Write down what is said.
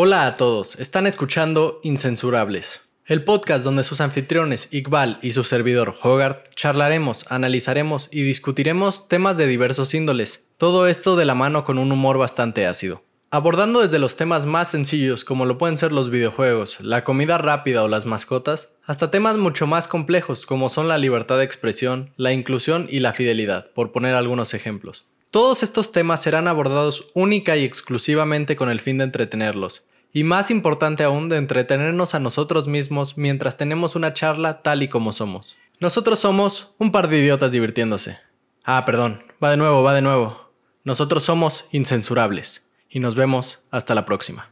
Hola a todos, están escuchando Incensurables, el podcast donde sus anfitriones Iqbal y su servidor Hogarth charlaremos, analizaremos y discutiremos temas de diversos índoles, todo esto de la mano con un humor bastante ácido. Abordando desde los temas más sencillos como lo pueden ser los videojuegos, la comida rápida o las mascotas, hasta temas mucho más complejos como son la libertad de expresión, la inclusión y la fidelidad, por poner algunos ejemplos. Todos estos temas serán abordados única y exclusivamente con el fin de entretenerlos, y más importante aún de entretenernos a nosotros mismos mientras tenemos una charla tal y como somos. Nosotros somos un par de idiotas divirtiéndose. Ah, perdón, va de nuevo, va de nuevo. Nosotros somos incensurables y nos vemos hasta la próxima.